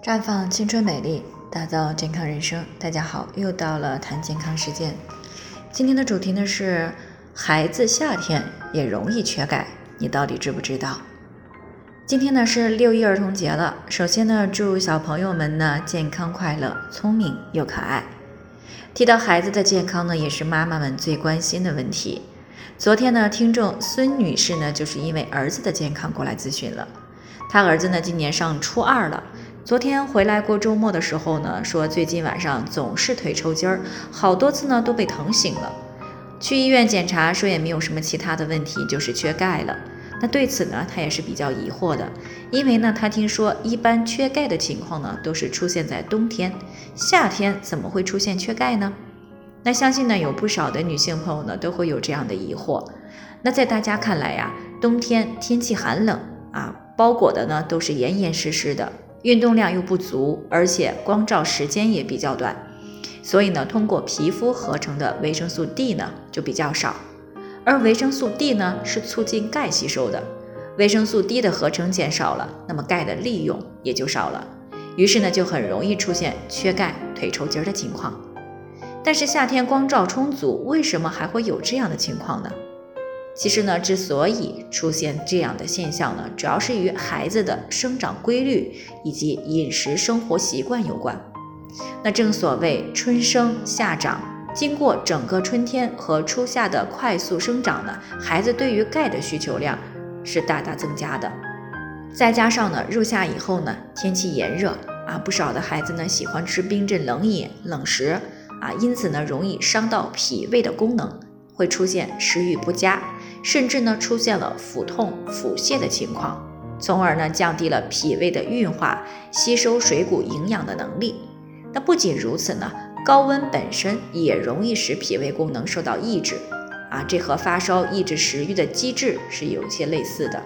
绽放青春美丽，打造健康人生。大家好，又到了谈健康时间。今天的主题呢是孩子夏天也容易缺钙，你到底知不知道？今天呢是六一儿童节了，首先呢祝小朋友们呢健康快乐、聪明又可爱。提到孩子的健康呢，也是妈妈们最关心的问题。昨天呢，听众孙女士呢就是因为儿子的健康过来咨询了。她儿子呢今年上初二了。昨天回来过周末的时候呢，说最近晚上总是腿抽筋儿，好多次呢都被疼醒了。去医院检查，说也没有什么其他的问题，就是缺钙了。那对此呢，他也是比较疑惑的，因为呢，他听说一般缺钙的情况呢都是出现在冬天，夏天怎么会出现缺钙呢？那相信呢有不少的女性朋友呢都会有这样的疑惑。那在大家看来呀，冬天天气寒冷啊，包裹的呢都是严严实实的。运动量又不足，而且光照时间也比较短，所以呢，通过皮肤合成的维生素 D 呢就比较少。而维生素 D 呢是促进钙吸收的，维生素 D 的合成减少了，那么钙的利用也就少了，于是呢就很容易出现缺钙、腿抽筋的情况。但是夏天光照充足，为什么还会有这样的情况呢？其实呢，之所以出现这样的现象呢，主要是与孩子的生长规律以及饮食生活习惯有关。那正所谓春生夏长，经过整个春天和初夏的快速生长呢，孩子对于钙的需求量是大大增加的。再加上呢，入夏以后呢，天气炎热啊，不少的孩子呢喜欢吃冰镇冷饮、冷食啊，因此呢，容易伤到脾胃的功能，会出现食欲不佳。甚至呢出现了腹痛、腹泻的情况，从而呢降低了脾胃的运化、吸收水谷营养的能力。那不仅如此呢，高温本身也容易使脾胃功能受到抑制啊，这和发烧抑制食欲的机制是有些类似的。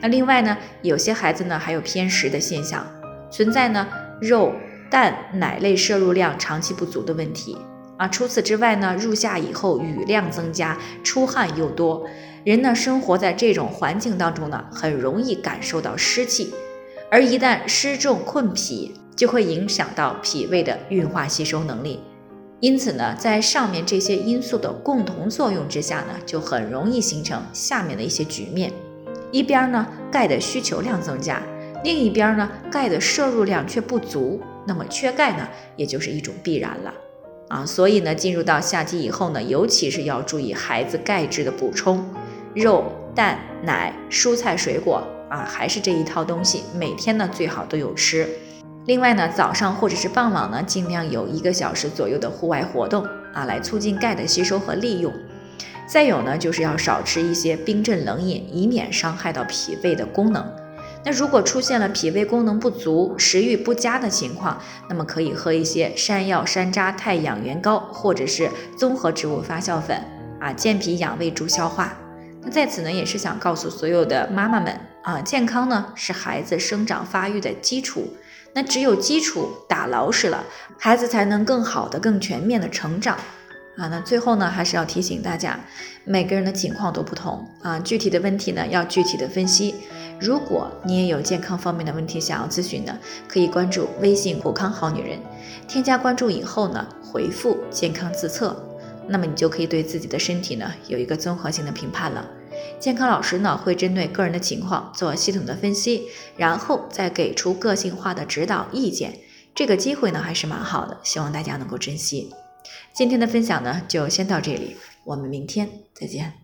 那另外呢，有些孩子呢还有偏食的现象，存在呢肉、蛋、奶类摄入量长期不足的问题。啊，除此之外呢，入夏以后雨量增加，出汗又多，人呢生活在这种环境当中呢，很容易感受到湿气，而一旦湿重困脾，就会影响到脾胃的运化吸收能力。因此呢，在上面这些因素的共同作用之下呢，就很容易形成下面的一些局面：一边呢钙的需求量增加，另一边呢钙的摄入量却不足，那么缺钙呢，也就是一种必然了。啊，所以呢，进入到夏季以后呢，尤其是要注意孩子钙质的补充，肉、蛋、奶、蔬菜、水果啊，还是这一套东西，每天呢最好都有吃。另外呢，早上或者是傍晚呢，尽量有一个小时左右的户外活动啊，来促进钙的吸收和利用。再有呢，就是要少吃一些冰镇冷饮，以免伤害到脾胃的功能。那如果出现了脾胃功能不足、食欲不佳的情况，那么可以喝一些山药、山楂、太养元膏，或者是综合植物发酵粉啊，健脾养胃、助消化。那在此呢，也是想告诉所有的妈妈们啊，健康呢是孩子生长发育的基础，那只有基础打牢实了，孩子才能更好的、更全面的成长啊。那最后呢，还是要提醒大家，每个人的情况都不同啊，具体的问题呢要具体的分析。如果你也有健康方面的问题想要咨询呢，可以关注微信“普康好女人”，添加关注以后呢，回复“健康自测”，那么你就可以对自己的身体呢有一个综合性的评判了。健康老师呢会针对个人的情况做系统的分析，然后再给出个性化的指导意见。这个机会呢还是蛮好的，希望大家能够珍惜。今天的分享呢就先到这里，我们明天再见。